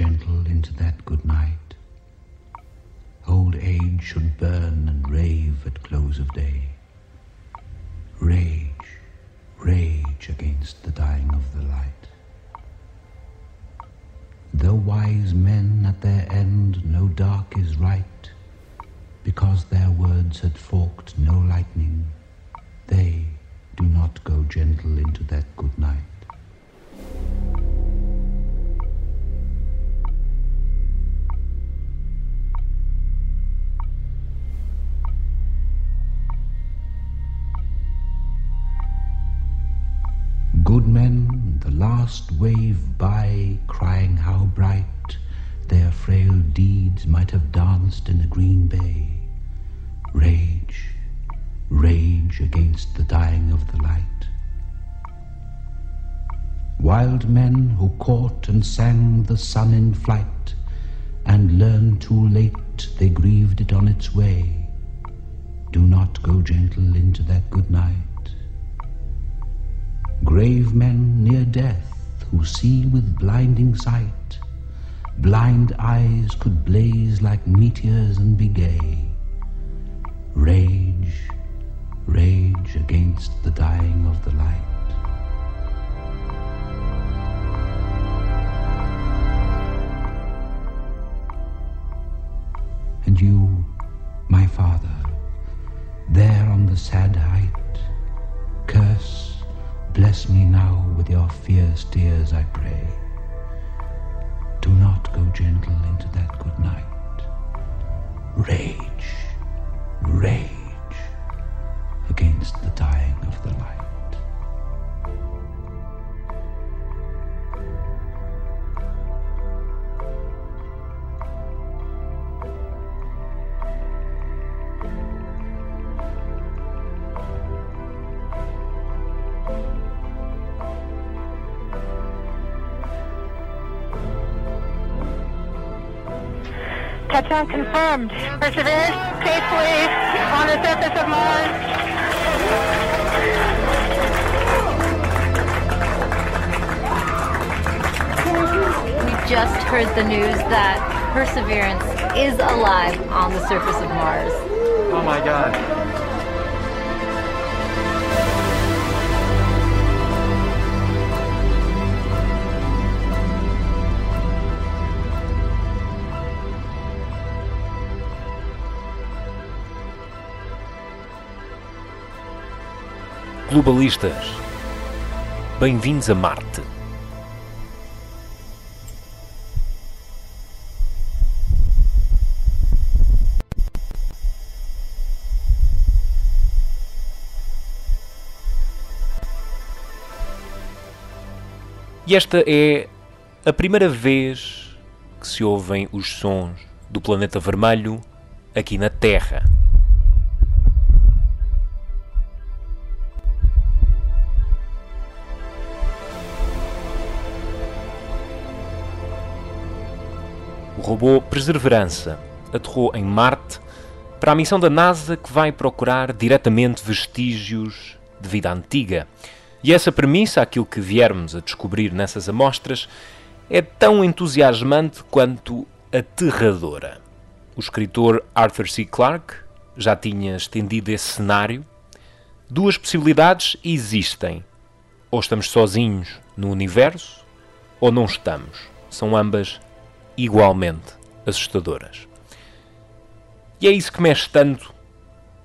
into that good night. Old age should burn and rave at close of day. Rage, rage against the dying of the light. Though wise men at their end know dark is right, because their words had forked no lightning, they do not go gentle into that good night. The last wave by, crying how bright their frail deeds might have danced in a green bay. Rage, rage against the dying of the light. Wild men who caught and sang the sun in flight, and learned too late they grieved it on its way. Do not go gentle into that good night. Grave men near death who see with blinding sight, blind eyes could blaze like meteors and be gay. Rage, rage against the dying of the light. And you, my father, there on the sad bless me now with your fierce tears, I pray. Do not go gentle into that good night. Rage, rage against the dying Touchdown confirmed. Perseverance safely on the surface of Mars. We just heard the news that Perseverance is alive on the surface of Mars. Oh my god. Globalistas, bem-vindos a Marte. E esta é a primeira vez que se ouvem os sons do planeta vermelho aqui na Terra. O robô Perseverança aterrou em Marte para a missão da NASA que vai procurar diretamente vestígios de vida antiga. E essa premissa, aquilo que viermos a descobrir nessas amostras, é tão entusiasmante quanto aterradora. O escritor Arthur C. Clarke já tinha estendido esse cenário. Duas possibilidades existem. Ou estamos sozinhos no universo, ou não estamos. São ambas igualmente assustadoras. E é isso que mexe tanto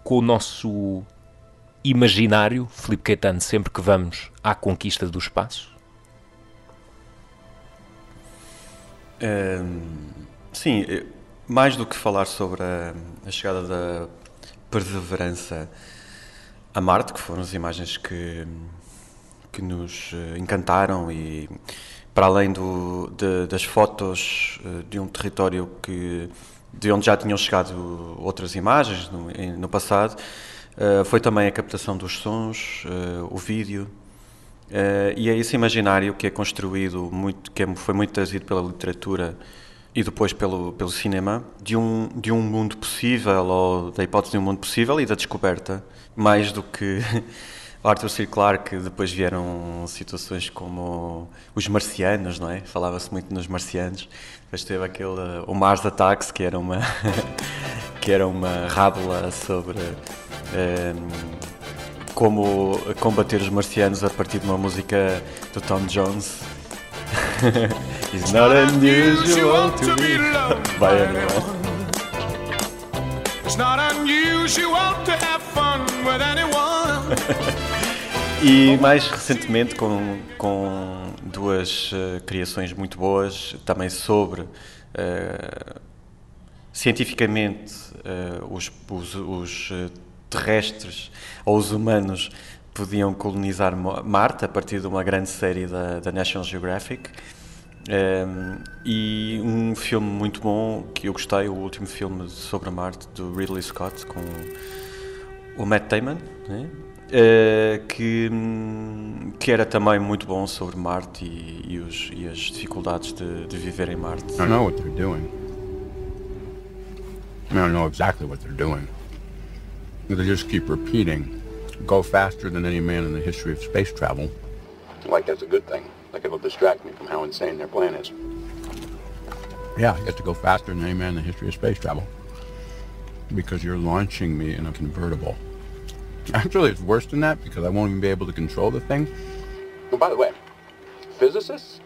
com o nosso imaginário, Filipe Caetano, sempre que vamos à conquista do espaço? Sim, eh, mais do que falar sobre a, a chegada da perseverança a Marte, que foram as imagens que, que nos eh, encantaram e para além do, de, das fotos eh, de um território que de onde já tinham chegado outras imagens no, no passado, uh, foi também a captação dos sons, uh, o vídeo, e é esse imaginário que é construído, muito, que é, foi muito trazido pela literatura e depois pelo, pelo cinema, de um, de um mundo possível, ou da hipótese de um mundo possível e da descoberta, mais do que Arthur C. Clarke, depois vieram situações como os marcianos, não é? Falava-se muito nos marcianos. Depois teve aquele, o Mars Attacks, que era uma, que era uma rábula sobre um, como combater os marcianos a partir de uma música do Tom Jones. It's not unusual to be loved by anyone. It's not unusual to have fun with anyone. e mais recentemente com, com duas uh, criações muito boas, também sobre uh, cientificamente uh, os, os, os terrestres ou os humanos podiam colonizar Marte a partir de uma grande série da, da National Geographic. Um, e um filme muito bom que eu gostei, o último filme sobre Marte do Ridley Scott com o Matt Damon, né? Uh, que, que era também muito bom sobre Marte e, e, os, e as dificuldades de, de, viver em Marte. I don't know what they're doing. I don't know exactly what they're doing. They just keep repeating, go faster than any man in the history of space travel. Like that's a good thing. Like it'll distract me from how insane their plan is. Yeah, you have to go faster than any man in the history of space travel. Because you're launching me in a convertible. Actually, it's worse than that because I won't even be able to control the thing. Oh, by the way, physicists,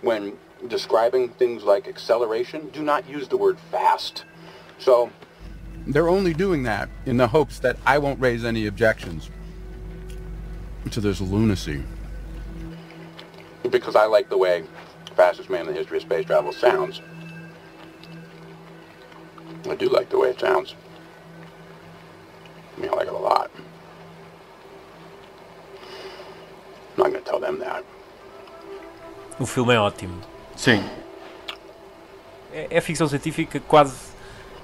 when describing things like acceleration, do not use the word fast. So they're only doing that in the hopes that I won't raise any objections to this lunacy because I like the way fastest man in the history of space travel sounds. I do like the way it sounds. I mean, I like it a lot. Not going to tell them that. O filme é ótimo. Sim. É, é ficção científica quase.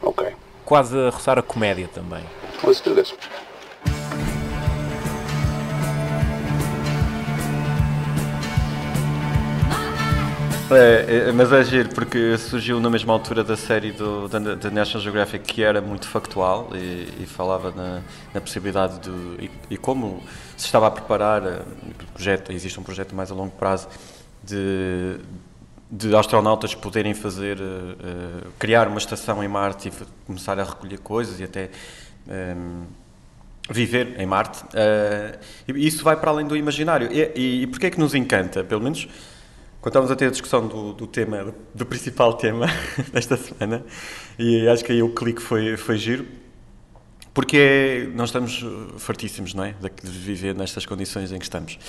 Ok. Quase a roçar a comédia também. Let's do this. É, é, mas é giro porque surgiu na mesma altura da série do, da, da National Geographic que era muito factual e, e falava na, na, possibilidade de. E, e, como se estava a preparar, eh, projeto, existe um projeto mais a longo prazo de, de astronautas poderem fazer, uh, criar uma estação em Marte e começar a recolher coisas e até. Um, ehm, viver em Marte, uh, isso vai para além do imaginário. E, e, e porquê é que nos encanta? Pelo menos quando estávamos a ter a discussão do, do tema, do principal tema desta semana, e acho que aí o clique foi, foi giro, porque é, nós estamos fartíssimos, não é? De, viver nestas condições em que estamos.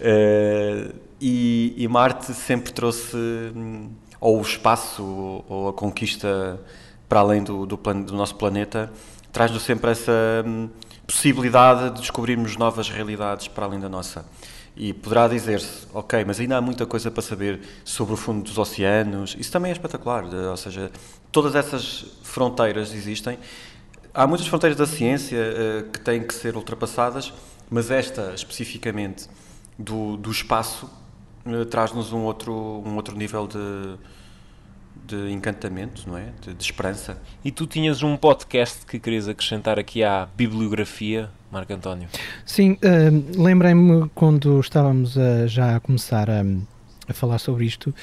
Uh, e, e, Marte sempre trouxe, hum, ou o espaço, ou a conquista para além do, do, plan, do nosso planeta, traz-nos sempre essa hum, possibilidade de descobrirmos novas realidades para além da nossa. E poderá dizer-se, ok, mas ainda há muita coisa para saber sobre o fundo dos oceanos. Isso também é espetacular, ou seja, todas essas fronteiras existem. Há muitas fronteiras da ciência uh, que têm que ser ultrapassadas, mas esta especificamente do, do espaço uh, traz-nos um outro, um outro nível de, de encantamento, não é? De, de, esperança. E tu tinhas um podcast que querias acrescentar aqui à bibliografia, Marco António? Sim, uh, lembrei-me quando estávamos a, já a começar a, a falar sobre isto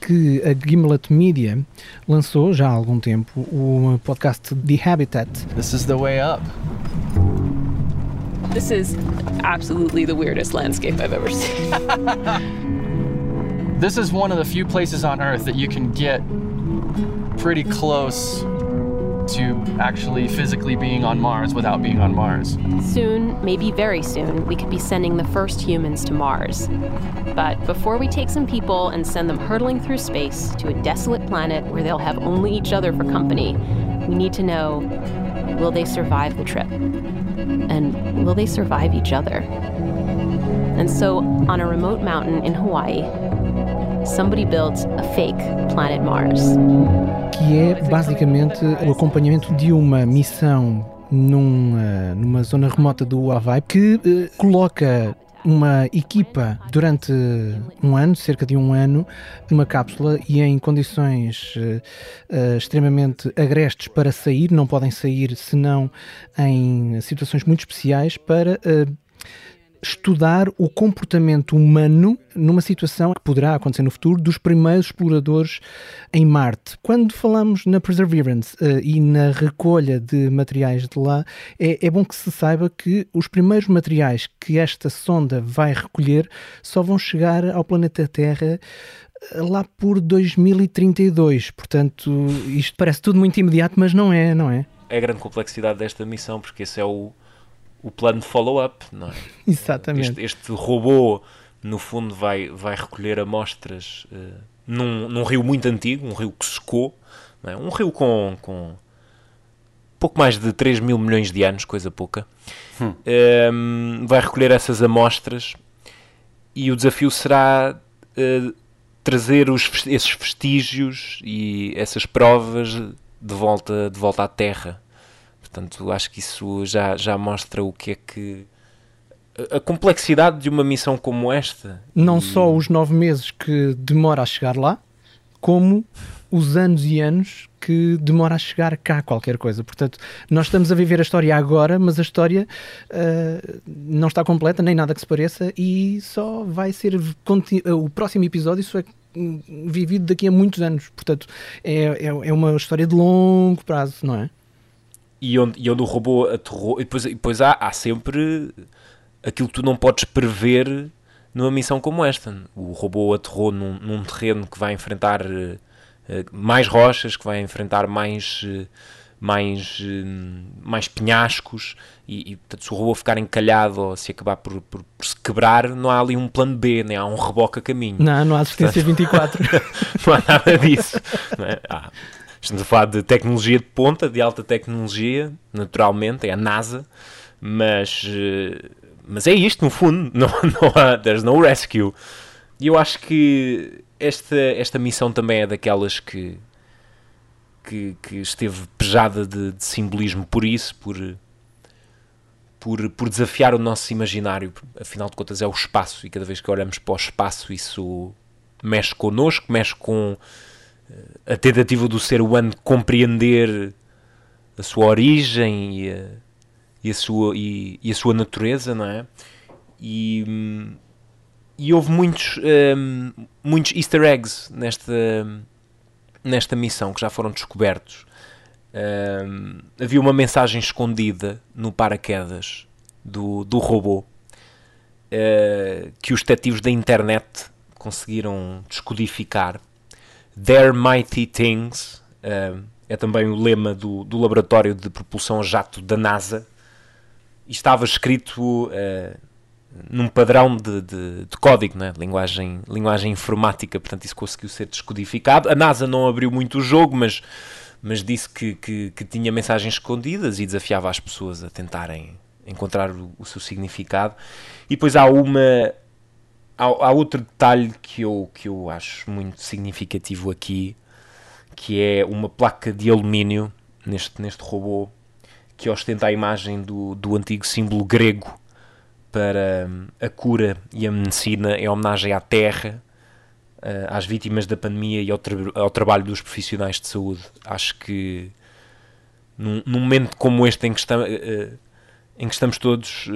que a Gimlet Media lançou já há algum tempo o podcast The Habitat. This is the way up. This is absolutely the weirdest landscape I've ever seen. this is one of the few places on Earth that you can get pretty close to actually physically being on Mars without being on Mars. Soon, maybe very soon, we could be sending the first humans to Mars. But before we take some people and send them hurtling through space to a desolate planet where they'll have only each other for company, we need to know will they survive the trip? And will they survive each other? And so, on a remote mountain in Hawaii, somebody built a fake planet Mars. Que é basicamente o acompanhamento de uma missão num, uh, numa zona remota do Havaí que uh, coloca uma equipa durante um ano, cerca de um ano, numa cápsula e em condições uh, extremamente agrestes para sair, não podem sair senão em situações muito especiais para estudar o comportamento humano numa situação que poderá acontecer no futuro dos primeiros exploradores em Marte. Quando falamos na Perseverance uh, e na recolha de materiais de lá, é, é bom que se saiba que os primeiros materiais que esta sonda vai recolher só vão chegar ao planeta Terra eh, lá por 2032. Portanto, isto parece tudo muito imediato, mas não é, não é? É a grande complexidade desta missão, porque esse é o, o plano de follow-up, não é? Exatamente. Este, este, robô, no fundo, vai, vai recolher amostras uh, num, num rio muito antigo, um rio que secou, é? um rio com, com pouco mais de 3 mil milhões de anos, coisa pouca. Hum. Um, ehm, vai recolher essas amostras e o desafio será uh, trazer os, esses vestígios e essas provas de volta, de volta à Terra. Portanto, acho que isso já, já mostra o que é que. A complexidade de uma missão como esta. Não e... só os nove meses que demora a chegar lá, como os anos e anos que demora a chegar cá qualquer coisa. Portanto, nós estamos a viver a história agora, mas a história uh, não está completa, nem nada que se pareça, e só vai ser. O próximo episódio só é vivido daqui a muitos anos. Portanto, é, é, é uma história de longo prazo, não é? E onde, e onde o robô aterrou. E depois, depois há, há sempre aquilo que tu não podes prever numa missão como esta. O robô aterrou num, num terreno que vai enfrentar uh, mais rochas, que vai enfrentar mais. Uh, mais, mais penhascos e, e portanto, se o robô ficar encalhado ou se acabar por, por, por, se quebrar, não há ali um plano B, nem há um reboque a caminho. Não, não há assistência portanto, 24. não há nada disso. É? Ah, estamos a falar de tecnologia de ponta, de alta tecnologia, naturalmente, é a NASA, mas, eh, mas é isto, no fundo, não, não há, there's no rescue. E eu acho que esta, esta missão também é daquelas que que, que esteve pejada de, de, simbolismo por isso, por, por, por desafiar o nosso imaginário. Afinal de contas, é o espaço, e cada vez que olhamos para o espaço, isso mexe connosco, mexe com a tentativa do ser humano de compreender a sua origem e a, e a, sua, e, e a sua natureza, não é? E, e houve muitos, um, eh, muitos easter eggs nesta nesta missão que já foram descobertos. Um, havia uma mensagem escondida no paraquedas do, do robô uh, que os detetives da internet conseguiram descodificar. Their Mighty Things uh, é também o lema do, do laboratório de propulsão a jato da NASA e estava escrito uh, num padrão de, de, de código, né? linguagem, linguagem informática, portanto isso conseguiu ser descodificado. A NASA não abriu muito o jogo, mas, mas disse que, que, que tinha mensagens escondidas e desafiava as pessoas a tentarem encontrar o, o seu significado. E depois há uma há, há, outro detalhe que eu, que eu acho muito significativo aqui, que é uma placa de alumínio neste, neste robô que ostenta a imagem do, do antigo símbolo grego para hum, a cura e a medicina em homenagem à terra, eh, às vítimas da pandemia e ao, tra ao trabalho dos profissionais de saúde. Acho que num, num momento como este em que, está, uh, em que estamos todos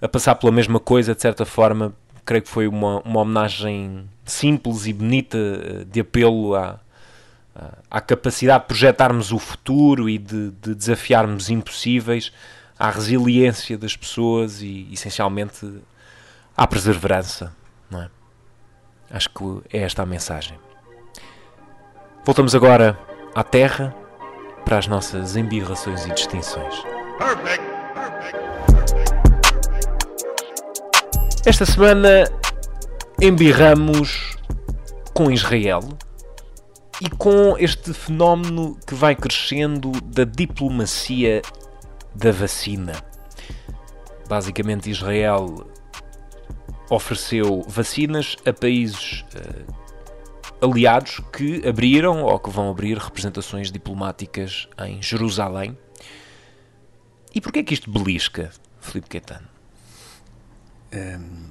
a passar pela mesma coisa, de certa forma, creio que foi uma, uma homenagem simples e bonita de apelo à, à capacidade de projetarmos o futuro e de, de desafiarmos impossíveis à resiliência das pessoas e, essencialmente, à perseverança. É? Acho que é esta a mensagem. Voltamos agora à Terra para as nossas embirrações e distinções. Perfect. Esta semana embirramos com Israel e com este fenómeno que vai crescendo da diplomacia da vacina. Basicamente, Israel ofereceu vacinas a países uh, aliados que abriram ou que vão abrir representações diplomáticas em Jerusalém. E porquê é que isto belisca, Filipe Caetano? Um,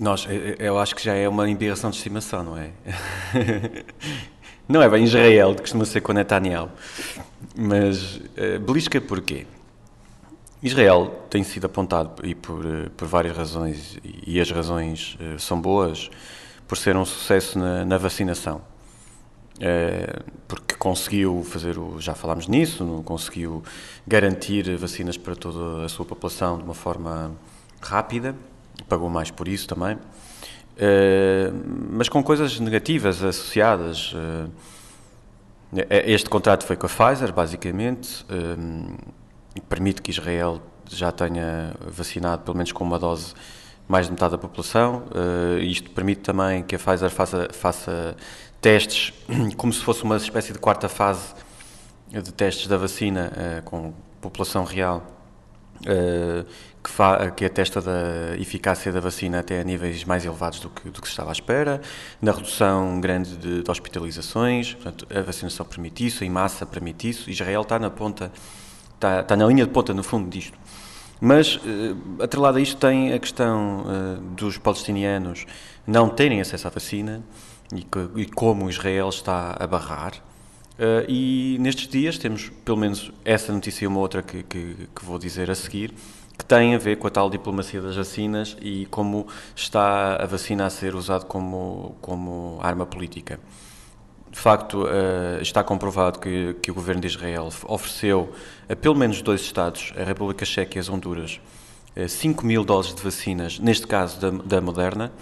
nós, eu acho que já é uma embirração de estimação, não é? não é bem Israel, que costuma ser com Netanyahu. Mas uh, belisca porquê? Israel tem sido apontado, e por, por várias razões, e as razões são boas, por ser um sucesso na, na vacinação. É, porque conseguiu fazer o. Já falámos nisso, conseguiu garantir vacinas para toda a sua população de uma forma rápida, pagou mais por isso também, é, mas com coisas negativas associadas. É, este contrato foi com a Pfizer, basicamente, e permite que Israel já tenha vacinado pelo menos com uma dose mais de metade da população. Isto permite também que a Pfizer faça, faça testes como se fosse uma espécie de quarta fase de testes da vacina com população real, que, fa, que atesta da eficácia da vacina até a níveis mais elevados do que, do que se estava à espera, na redução grande de, de hospitalizações, portanto, a vacinação permite isso, em massa permite isso, Israel está na ponta, está, está na linha de ponta, no fundo, disto. Mas, uh, atrelado a isto, tem a questão uh, dos palestinianos não terem acesso à vacina e, que, e como Israel está a barrar. Uh, e nestes dias temos pelo menos essa notícia e uma outra que, que, que, vou dizer a seguir, que tem a ver com a tal diplomacia das vacinas e como está a vacina a ser usada como, como arma política. De facto, uh, está comprovado que, que, o governo de Israel ofereceu a pelo menos dois Estados, a República Checa e as Honduras, uh, 5 mil doses de vacinas, neste caso da, da Moderna.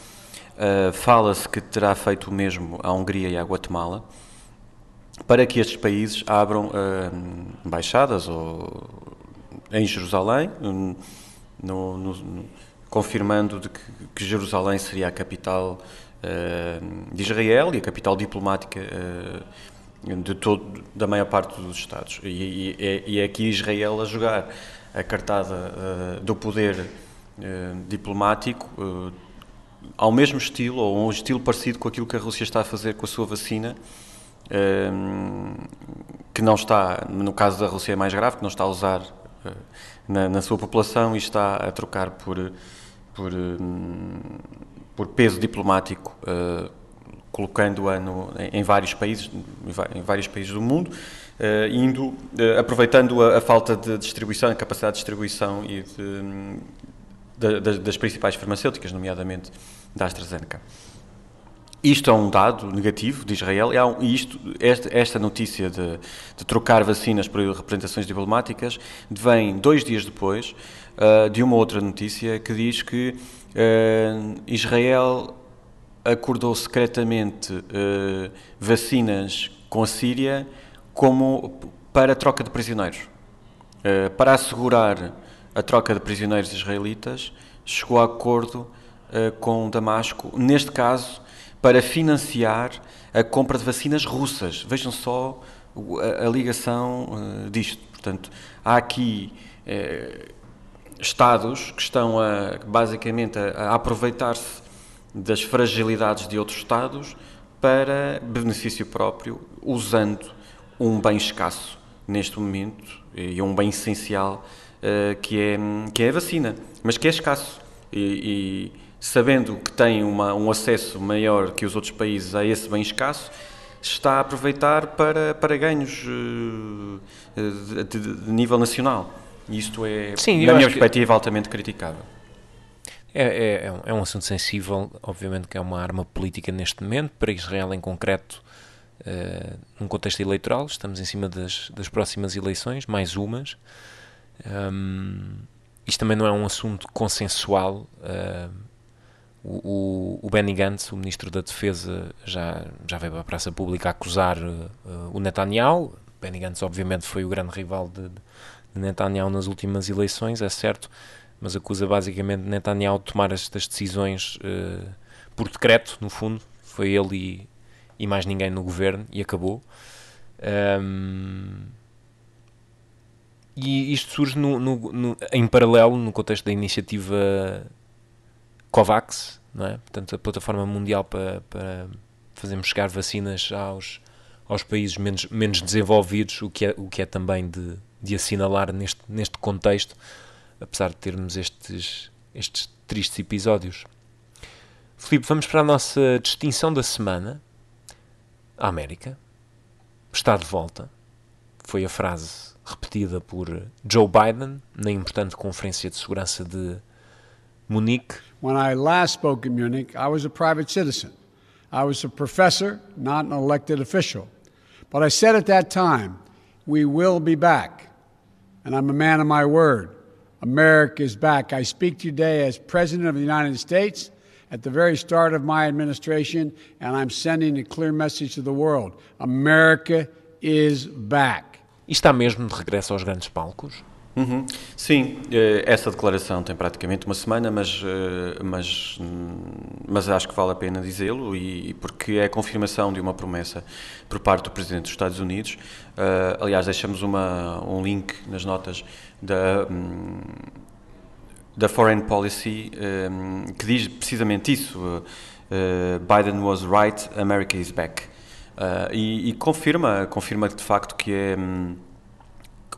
Fala-se que terá feito o mesmo à Hungria e à Guatemala, para que estes países abram embaixadas ou, em Jerusalém, no, no, no, confirmando de que, que Jerusalém seria a capital eh, de Israel e a capital diplomática eh, de todo, da maior parte dos Estados. E, e, e é aqui Israel a jogar a cartada uh, do poder uh, diplomático uh, ao mesmo estilo, ou um estilo parecido com aquilo que a Rússia está a fazer com a sua vacina, que não está, no caso da Rússia é mais grave, que não está a usar na, na, sua população e está a trocar por, por por peso diplomático, uh, colocando-a em vários países, em vários países do mundo, uh, indo, aproveitando a, a, falta de distribuição, a capacidade de distribuição e de, de, das principais farmacêuticas, nomeadamente da AstraZeneca. Isto é um dado negativo de Israel e isto, esta, esta notícia de, de, trocar vacinas por representações diplomáticas vem dois dias depois uh, de uma outra notícia que diz que uh, Israel acordou secretamente uh, vacinas com a Síria como para a troca de prisioneiros. para assegurar a troca de prisioneiros israelitas, chegou a acordo com Damasco, neste caso para financiar a compra de vacinas russas. Vejam só a, a ligação uh, disto. Portanto, há aqui uh, Estados que estão a, basicamente a, a aproveitar-se das fragilidades de outros Estados para benefício próprio, usando um bem escasso neste momento e um bem essencial uh, que, é, que é a vacina, mas que é escasso. E sabendo que tem uma, um acesso maior que os outros países a esse bem escasso, está a aproveitar para, para ganhos uh, de, de, de, nível nacional. E isto é, Sim, na minha perspectiva, que... altamente criticável. É, é, é, é, um assunto sensível, obviamente que é uma arma política neste momento, para Israel em concreto, uh, num contexto eleitoral, estamos em cima das, das próximas eleições, mais umas. Um, isto também não é um assunto consensual. Uh, o, o, Benny Gantz, o ministro da Defesa, já, já veio à praça pública acusar uh, o Netanyahu. Benny Gantz, obviamente, foi o grande rival de, de, Netanyahu nas últimas eleições, é certo, mas acusa basicamente Netanyahu de tomar estas decisões uh, por decreto, no fundo. Foi ele e, e, mais ninguém no governo e acabou. Um, e isto surge no, no, no, em paralelo no contexto da iniciativa COVAX, não é? portanto, a plataforma mundial para, para fazermos chegar vacinas aos, aos países menos, menos desenvolvidos, o que é, o que é também de, de assinalar neste, neste contexto, apesar de termos estes, estes tristes episódios. Filipe, vamos para a nossa distinção da semana. A América está de volta. Foi a frase repetida por Joe Biden na importante Conferência de Segurança de Munique. When I last spoke in Munich, I was a private citizen. I was a professor, not an elected official. But I said at that time, we will be back. And I'm a man of my word. America is back. I speak today as President of the United States at the very start of my administration, and I'm sending a clear message to the world America is back. Está mesmo de regresso aos grandes palcos? Uhum. Sim, eh, essa declaração tem praticamente uma semana, mas, eh, mas, mas acho que vale a pena dizê-lo, e porque é a confirmação de uma promessa por parte do Presidente dos Estados Unidos. Uh, aliás, deixamos uma, um link nas notas da, um, da Foreign Policy um, que diz precisamente isso: Biden was right, America is back. E, e, confirma, confirma de facto que é.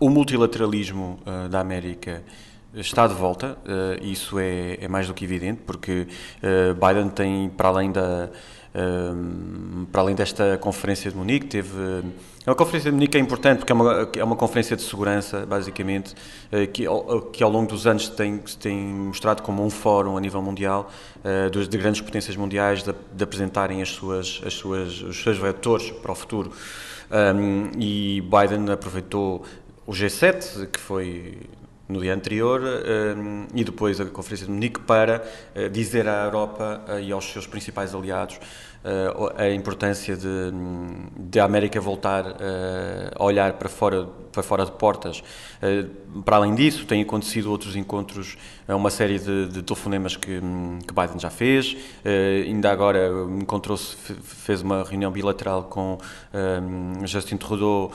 O multilateralismo uh, da América está de volta, uh, isso é, é, mais do que evidente, porque uh, Biden tem, para além da. para além desta conferência de Munique, teve. É uma conferência de Munique é importante porque é uma, é uma conferência de segurança, basicamente, que, que ao longo dos anos tem, tem mostrado como um fórum a nível mundial de, de grandes potências mundiais de, de, apresentarem as suas, as suas, os seus vetores para o futuro. Um, e Biden aproveitou o G7, que foi no dia anterior, um, e depois a Conferência de Munique, para uh, dizer à Europa uh, e aos seus principais aliados uh, a importância de, de a América voltar a olhar para fora, para fora de portas. para além disso, têm acontecido outros encontros, uma série de, de telefonemas que, que Biden já fez, ainda agora encontrou-se, fez uma reunião bilateral com um, Justin Trudeau,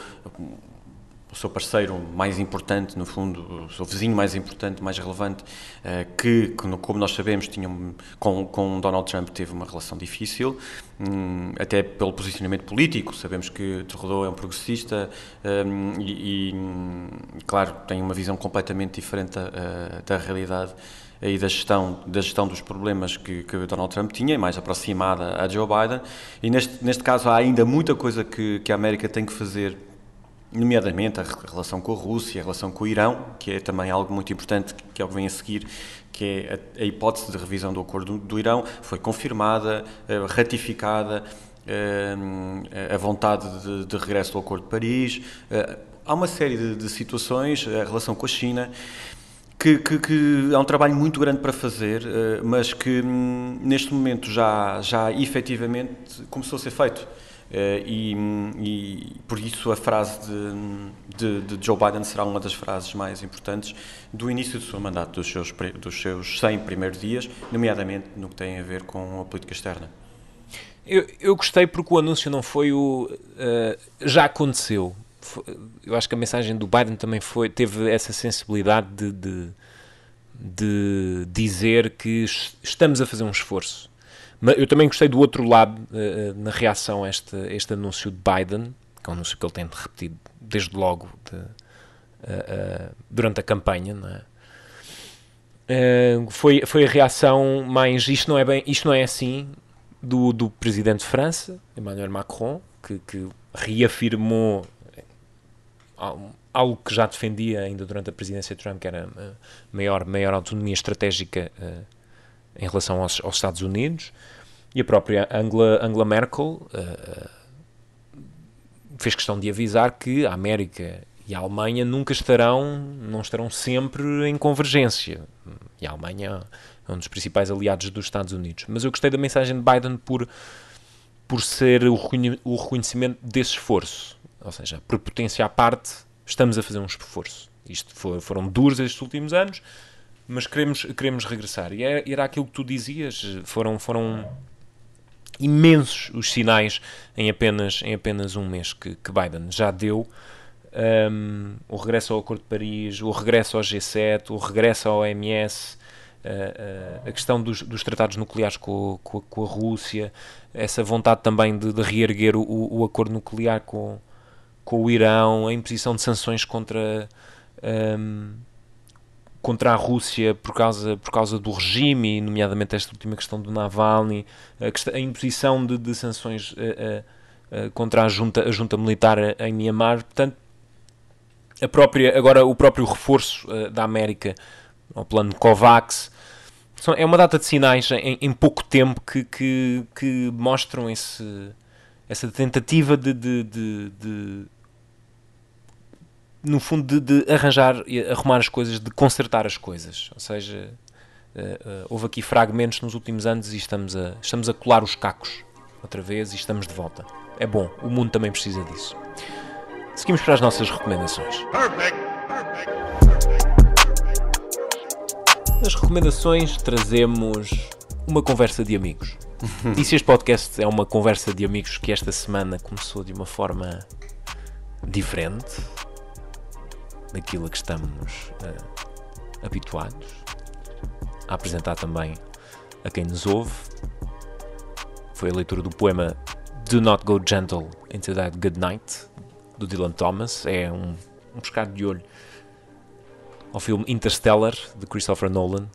o seu parceiro mais importante, no fundo, o seu vizinho mais importante, mais relevante, eh, que, como nós sabemos, tinha, com, com Donald Trump teve uma relação difícil, hum, até pelo posicionamento político. Sabemos que Trudeau é um progressista hum, e, e, claro, tem uma visão completamente diferente da, eh, da realidade aí da gestão, da gestão dos problemas que, que Donald Trump tinha, mais aproximada a Joe Biden. E neste, neste caso há ainda muita coisa que, que a América tem que fazer nomeadamente a relação com a Rússia, a relação com o Irão, que é também algo muito importante, que é o que vem a seguir, que é a, a hipótese de revisão do acordo do, do Irão, foi confirmada, uh, ratificada, uh, a vontade de, de, regresso do acordo de Paris. Uh, há uma série de, de, situações, a relação com a China, que, que, que, há um trabalho muito grande para fazer, mas que hum, neste momento já, já efetivamente começou a ser feito. Uh, e, e, por isso a frase de, de, de, Joe Biden será uma das frases mais importantes do início do seu mandato, dos seus, dos seus 100 primeiros dias, nomeadamente no que tem a ver com a política externa. Eu, eu gostei porque o anúncio não foi o. Uh, já aconteceu. eu acho que a mensagem do Biden também foi, teve essa sensibilidade de, de, de dizer que estamos a fazer um esforço eu também gostei do outro lado, uh, na reação a este, este anúncio de Biden, que é um anúncio que ele tem repetido desde logo de, uh, uh, durante a campanha, é? foi, foi a reação mais isto não é bem isto não é assim do, do presidente de França Emmanuel Macron que, que reafirmou algo que já defendia ainda durante a presidência de Trump que era maior maior autonomia estratégica em relação aos, aos Estados Unidos e a própria Angela, Angela Merkel uh, fez questão de avisar que a América e a Alemanha nunca estarão, não estarão sempre em convergência. E a Alemanha é um dos principais aliados dos Estados Unidos. Mas eu gostei da mensagem de Biden por, por ser o, reconhecimento desse esforço. Ou seja, por potência à parte, estamos a fazer um esforço. Isto foi, foram duros estes últimos anos, mas queremos, queremos regressar. E é, era aquilo que tu dizias, foram, foram imensos os sinais em apenas, em apenas um mês que, que Biden já deu. Um, o regresso ao Acordo de Paris, o regresso ao G7, o regresso ao OMS, uh, uh, a questão dos, dos tratados nucleares com, com, com, a Rússia, essa vontade também de, de reerguer o, o, acordo nuclear com, com o Irão, a imposição de sanções contra. Um, contra a Rússia por causa, por causa do regime, nomeadamente esta última questão do Navalny, a, questão, a imposição de, de sanções uh, uh, uh, contra a junta, a junta militar em Myanmar. Portanto, a própria, agora o próprio reforço da América, o plano COVAX, é uma data de sinais em, em pouco tempo que, que, que, mostram esse, essa tentativa de, de, de, de no fundo, de, de, arranjar e arrumar as coisas, de consertar as coisas. Ou seja, uh, uh, houve aqui fragmentos nos últimos anos e estamos a, estamos a colar os cacos outra vez e estamos de volta. É bom, o mundo também precisa disso. Seguimos para as nossas recomendações. Perfect. Nas recomendações trazemos uma conversa de amigos. e se este podcast é uma conversa de amigos que esta semana começou de uma forma diferente daquilo a que estamos uh, habituados a apresentar também a quem nos ouve, foi a leitura do poema Do Not Go Gentle Into That Good Night, do Dylan Thomas. É um, um pescar de olho ao filme Interstellar, de Christopher Nolan,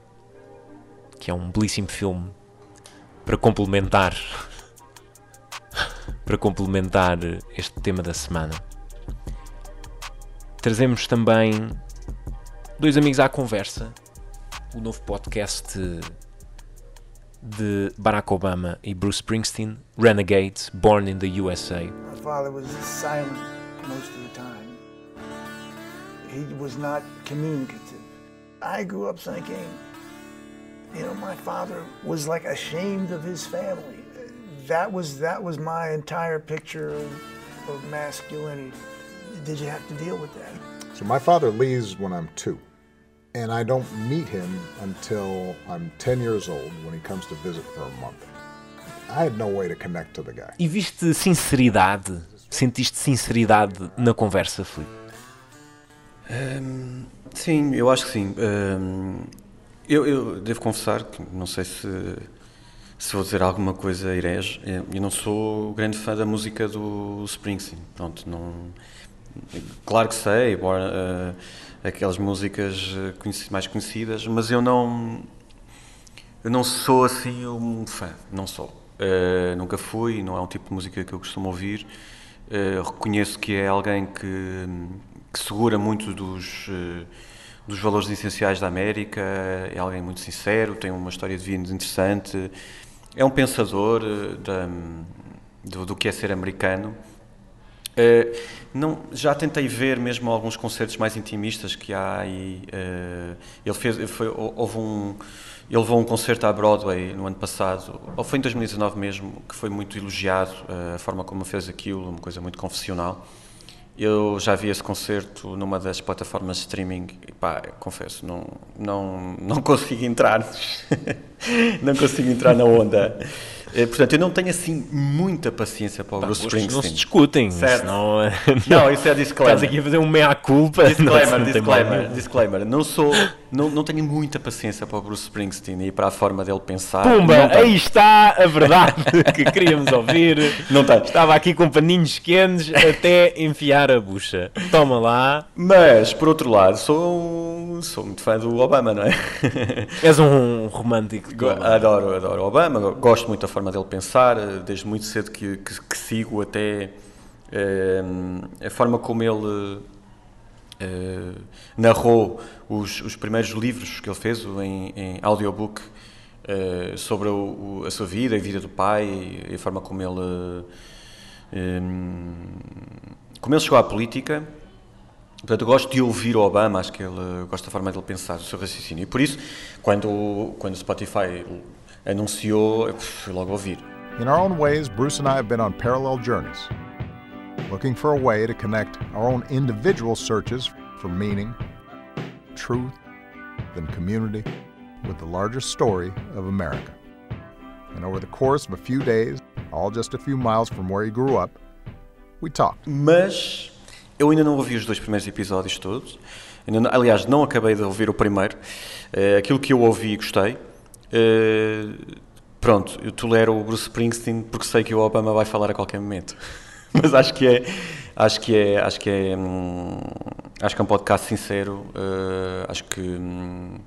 que é um belíssimo filme para complementar para complementar este tema da semana. Trazemos também dois amigos à conversa, o novo podcast de Barack Obama e Bruce Springsteen, Renegade, Born in the USA. My father was silent most of the time. He was not communicative. I grew up thinking, you know, my father was like ashamed of his family. That was that was my entire picture of, of masculinity. Did you have to deal with that? So my father leaves when I'm two. and I don't meet him until I'm 10 years old when he comes to visit for a month. I had no way to connect to the guy. E viste sinceridade? Sentiste sinceridade na conversa, Filipe? Um, sim, eu acho que sim. Um, eu, eu, devo confessar que não sei se, se vou dizer alguma coisa herege. Eu não sou grande fã da música do Springsteen. Pronto, não. Claro que sei. Uh, aquelas músicas eh, mais conhecidas, mas eu não eu não sou assim um fã, não sou. Uh, nunca fui, não é um tipo de música que eu costumo ouvir. Uh, reconheço que é alguém que, que segura muito dos, uh, dos valores essenciais da América, é alguém muito sincero, tem uma história de vida interessante, é um pensador da, do, do que é ser americano. Uh, não, já tentei ver mesmo alguns concertos mais intimistas que há e uh, ele fez, foi, houve um, ele levou um concerto à Broadway no ano passado, ou foi em 2019 mesmo, que foi muito elogiado, uh, a forma como fez aquilo, uma coisa muito confessional. Eu já vi esse concerto numa das plataformas de streaming e pá, confesso, não, não, não consigo entrar, não consigo entrar na onda. Eh, portanto, eu não tenho assim muita paciência para o Bruce Springsteen. Não se discutem. Certo. Não, não, isso é disclaimer. Estás aqui a fazer um meia-culpa. Disclaimer, não, disclaimer, disclaimer. Não sou, não, não tenho muita paciência para o Bruce Springsteen e para a forma dele pensar. Pumba, aí está a verdade que queríamos ouvir. Não tem. Estava aqui com paninhos quentes até enfiar a bucha. Toma lá. Mas, por outro lado, sou, sou muito fã do Obama, não é? És um romântico. Adoro, adoro Obama. Gosto muito da forma dele pensar, desde muito cedo que, que, que sigo até eh, a forma como ele eh, narrou os, os, primeiros livros que ele fez em, em audiobook sobre o, a sua vida, a vida do pai, e a forma como ele como ele chegou à política. Portanto, eu gosto de ouvir o Obama, acho que ele gosta da forma dele pensar, do seu raciocínio. E por isso, quando, quando o Spotify anunciou, fui logo ouvir. In our own ways, Bruce and I have been on parallel journeys, looking for a way to connect our own individual searches for meaning, truth, and community with the larger story of America. And over the course of a few days, all just a few miles from where he grew up, we talked. Mas eu ainda não ouvi os dois primeiros episódios todos. aliás, não acabei de ouvir o primeiro. Uh, aquilo que eu ouvi e gostei. Uh, pronto, eu tolero o Bruce Springsteen porque sei que o Obama vai falar a qualquer momento. Mas acho que é, acho que é, acho que é, hum, acho que é um podcast sincero. Uh, acho que, hum,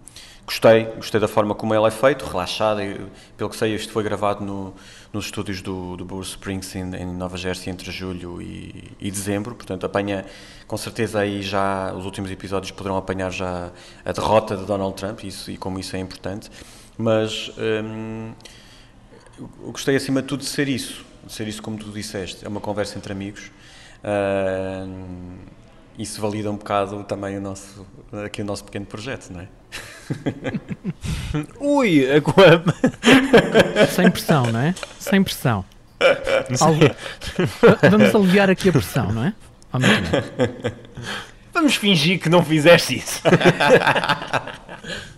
gostei, gostei da forma como ele é feito, relaxado. E, pelo que sei, isto foi gravado no, nos estúdios do, do Bruce Springsteen em Nova Jersey entre julho e, e, dezembro. Portanto, apanha com certeza aí já os últimos episódios poderão apanhar já a derrota de Donald Trump isso, e como isso é importante. Mas hum, gostei acima de tudo de ser isso, de ser isso como tu disseste. É uma conversa entre amigos. Hum, isso valida um bocado também o nosso, aqui o nosso pequeno projeto, não é? Ui, a Sem pressão, não é? Sem pressão. Vamos aliviar aqui a pressão, não é? Vamos fingir que não fizeste isso.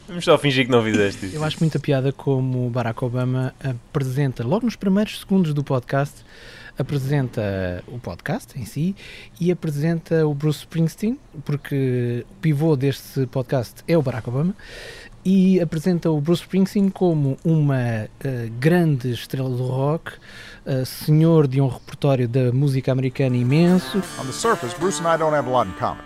Vamos só fingir que não fizeste isso. Eu acho muita piada como Barack Obama apresenta, logo nos primeiros segundos do podcast, apresenta o podcast em si e apresenta o Bruce Springsteen, porque o pivô deste podcast é o Barack Obama, e apresenta o Bruce Springsteen como uma uh, grande estrela do rock, uh, senhor de um repertório da música americana imenso. On the surface, Bruce and I don't have a lot in common.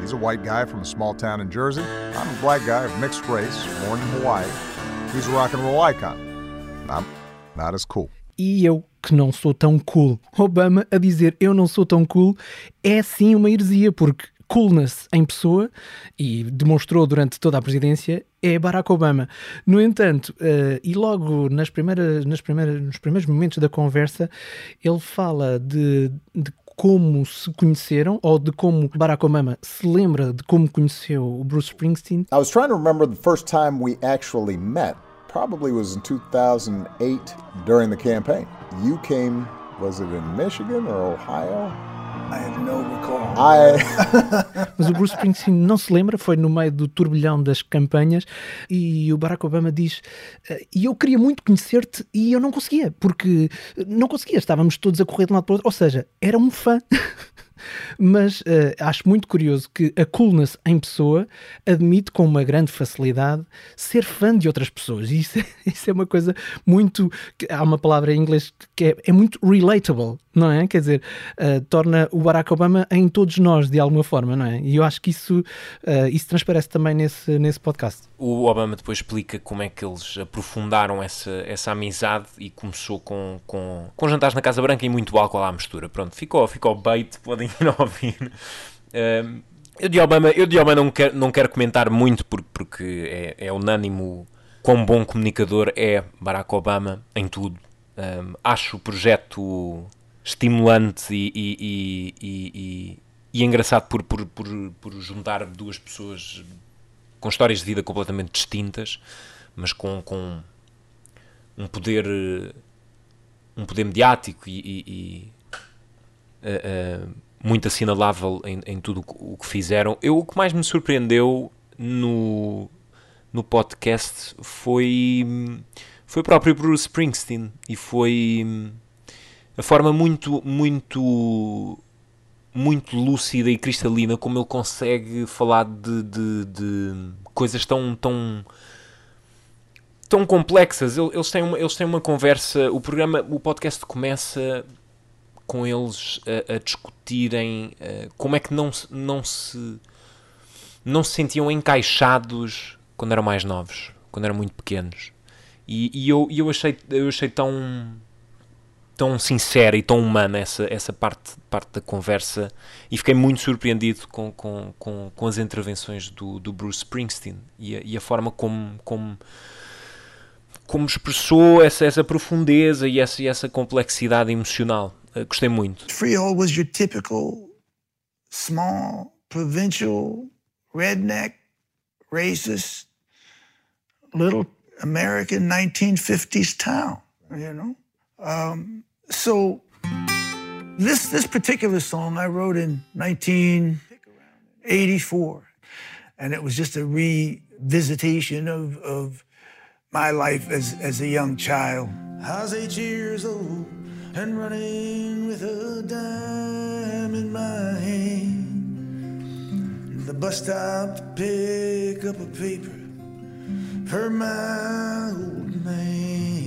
He's a white guy from a small town in Jersey. I'm a black guy of mixed race, born in Hawaii. He's a rock and roll icon. I'm not as cool. E eu que não sou tão cool. Obama a dizer eu não sou tão cool é sim uma heresia, porque coolness em pessoa, e demonstrou durante toda a presidência, é Barack Obama. No entanto, uh, e logo nas primeiras, nas primeiras, nos primeiros momentos da conversa, ele fala de, de como se conheceram ou de como Barack Obama se lembra de como conheceu o Bruce Springsteen. I was trying to remember the first time we actually met. Probably was in 2008 during the campaign. You came, was it in Michigan or Ohio? I have no recall. I... Mas o Bruce Springsteen não se lembra, foi no meio do turbilhão das campanhas e o Barack Obama diz: eh, E eu queria muito conhecer-te e eu não conseguia, porque não conseguia, estávamos todos a correr de um lado para o outro, ou seja, era um fã. Mas uh, acho muito curioso que a coolness em pessoa admite com uma grande facilidade ser fã de outras pessoas. E isso, é, isso é uma coisa muito. Há uma palavra em inglês que é, é muito relatable, não é? Quer dizer, uh, torna o Barack Obama em todos nós de alguma forma, não é? E eu acho que isso, uh, isso transparece também nesse, nesse podcast. O Obama depois explica como é que eles aprofundaram essa, essa amizade e começou com, com, com jantares na Casa Branca e muito álcool à mistura. Pronto, ficou, ficou bait, podem ir ouvir. Uh, eu de Obama, eu de Obama não, quero, não quero comentar muito porque, porque é, é unânimo quão bom comunicador é Barack Obama em tudo. Um, acho o projeto estimulante e, e, e, e, engraçado por, por, por, por juntar duas pessoas com histórias de vida completamente distintas, mas com, com um poder um poder mediático e uh, uh, muito assinalável em, em tudo o que fizeram. Eu, o que mais me surpreendeu no, no podcast foi, foi o próprio Bruce Springsteen e foi a forma muito, muito, muito lúcida e cristalina como ele consegue falar de, de, de coisas tão, tão, tão complexas. Eles têm, uma, eles têm uma conversa. O programa, o podcast começa com eles a, a discutirem uh, como é que não, não se não se sentiam encaixados quando eram mais novos, quando eram muito pequenos. E, e eu, eu, achei, eu achei tão tão sincera e tão humana essa, essa parte, parte da conversa e fiquei muito surpreendido com, com, com, com as intervenções do, do Bruce Springsteen e a, e a forma como, como, como expressou essa, essa profundeza e essa, essa complexidade emocional. Uh, gostei muito. Freehold was your typical small, provincial, redneck, racist, little American 1950s town, you know? Um, so this this particular song I wrote in 1984, and it was just a revisitation of, of my life as, as a young child. I was eight years old and running with a dime in my hand. The bus stop to pick up a paper for my old man.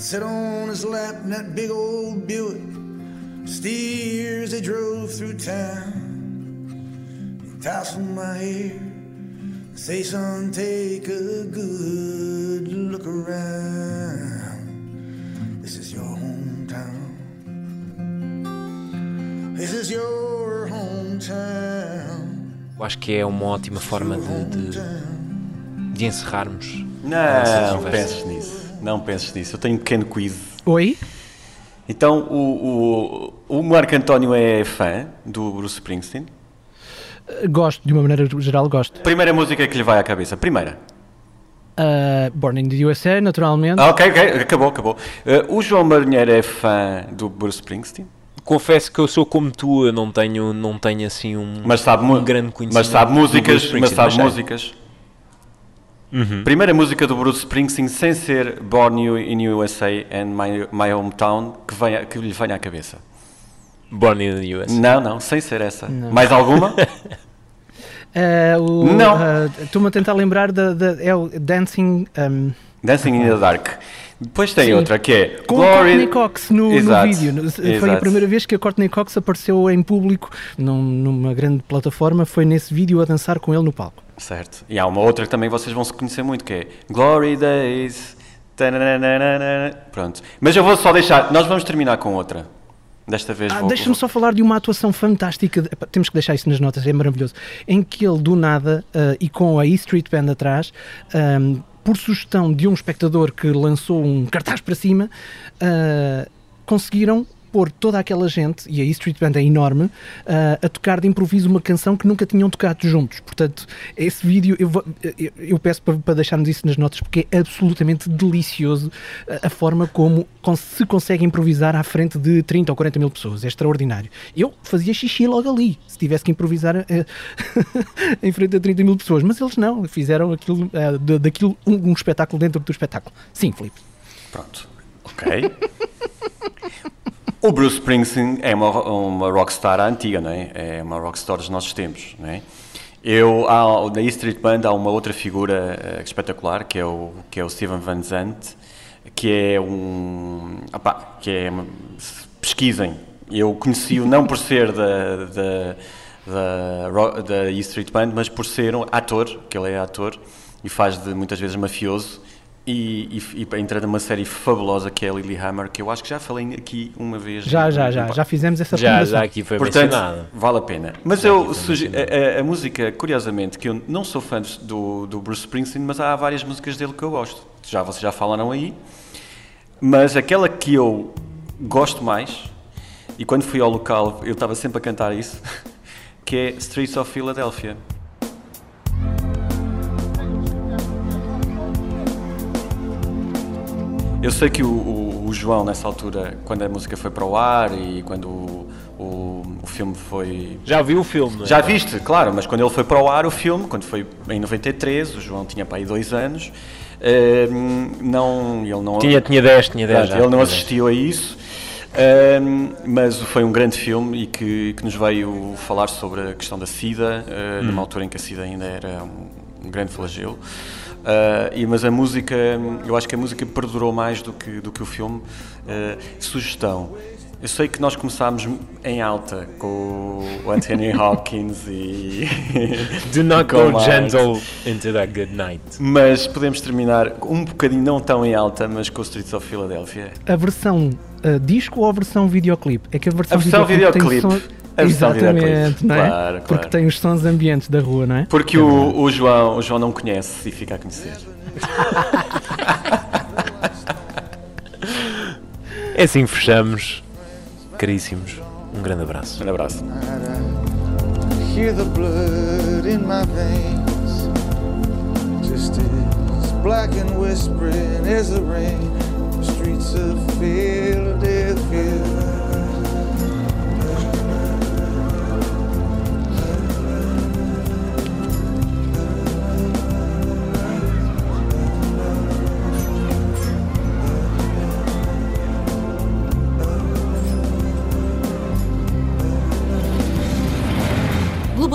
I'd sit on his lap in that big old Buick, steer as they drove through town. He'd tousle my hair, Say, son, take a good look around. This is your hometown. This is your hometown. Eu acho que é uma ótima forma de, de, de encerrarmos. Não penses nisso. Não penses nisso. Eu tenho um pequeno quiz. Oi? Então, o, o, o Marco António é fã do Bruce Springsteen? Gosto, de uma maneira geral, gosto. Primeira música que lhe vai à cabeça. Primeira. Uh, Born in the USA, naturalmente. Ah, ok, ok, acabou, acabou. Uh, o João Marinheiro é fã do Bruce Springsteen? Confesso que eu sou como tu, eu não tenho, não tenho assim um, mas sabe, um grande conhecimento. Mas sabe músicas, mas sabe mas músicas. Uhum. Primeira música do Bruce Springsteen sem ser Born in USA and My, my Hometown que, venha, que lhe venha à cabeça. Born in the USA. Não, não, sem ser essa. Não. Mais alguma? Uh, o, não. Uh, Estou-me a tentar lembrar da. é o Dancing. Um, Dancing in the Dark. Depois tem Sim. outra que é com Glory... a Courtney Cox no, no vídeo. Foi Exato. a primeira vez que a Courtney Cox apareceu em público num, numa grande plataforma. Foi nesse vídeo a dançar com ele no palco. Certo. E há uma outra que também vocês vão se conhecer muito que é Glory Days. Pronto. Mas eu vou só deixar. Nós vamos terminar com outra. Desta vez Ah. Deixa-me só falar de uma atuação fantástica. Epá, Temos que deixar isso nas notas, é maravilhoso. Em que ele, do nada, ah, e com a E Street Band atrás, ahm, por sugestão de um espectador que lançou um cartaz para cima, ah, conseguiram pôr toda aquela gente, e a E Street Band é enorme, ah, a tocar de improviso uma canção que nunca tinham tocado juntos. Portanto, esse vídeo, eu, vou- eu- eu peço para, para deixarmos isso nas notas, porque é absolutamente delicioso a, a forma como se consegue improvisar à frente de 30 ou 40 mil pessoas. É extraordinário. Eu fazia xixi logo ali, se tivesse que improvisar eh, em frente a 30 mil pessoas. Mas eles não, fizeram aquilo, eh, da- daquilo um, um espetáculo dentro do espetáculo. Sim, Filipe. Pronto. Ok. o Bruce Springsteen é uma, uma rockstar antiga, não é? É uma rockstar dos nossos tempos, não é? Eu, há, na E Street Band há uma outra figura eh, espetacular, que é o, que é o Steven Van Zandt, que é um... opá, que é... pesquisem. Eu conheci-o não por ser da, da, da, da E Street Band, mas por ser um ator, que ele é ator, e faz de muitas vezes mafioso, e, e, e entra numa série fabulosa que é a Lilyhammer, que eu acho que já falei aqui uma vez. Já, já, já. Já fizemos essa Já, já aqui foi Portanto, mencionado. vale a pena. Mas eu sugi- a, a- a música, curiosamente, que eu não sou fã do, do Bruce Springsteen, mas há várias músicas dele que eu gosto. Já vocês já falaram aí. Mas aquela que eu gosto mais, e quando fui ao local eu estava sempre a cantar isso, que é Streets of Philadelphia. Eu sei que o, o- o João, nessa altura, quando a música foi para o ar e quando o, o, filme foi. Já viu o filme, não é? Já viste, claro, mas quando ele foi para o ar, o filme, quando foi em 93, o João tinha para aí dois anos, eh, não, ele não. Tinha- tinha 10, tinha 10 Portanto, já, Ele não tinha 10. assistiu a isso. Ahm, mas foi um grande filme e que, que nos veio falar sobre a questão da SIDA, ah, Hum. numa altura em que a SIDA ainda era um, um grande flagelo. Ah, e, mas a música, eu acho que a música perdurou mais do que, do que o filme. Ah, sugestão. Eu sei que nós começámos em alta com o Anthony Hopkins e. Do not go Mike. gentle into that good night. Mas podemos terminar um bocadinho, não tão em alta, mas com o Streets of Philadelphia. A versão ah, disco ou a versão videoclipe? É que a versão, A versão videoclipe tem videoclipe. som- A versão Exatamente, não é? Claro, Porque claro. tem os sons ambientes da rua, não é? Porque o, o João, o João não conhece e fica a conhecer. É assim que fechamos. Caríssimos, um grande abraço. Um abraço. Hear the blood in my veins, just as black and whispering as the rain. The streets of Philadelphia.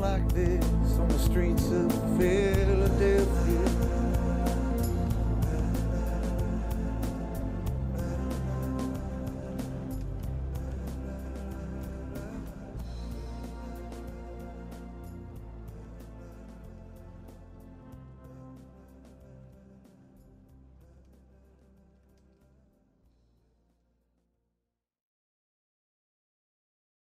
Like this on the streets of Philadelphia.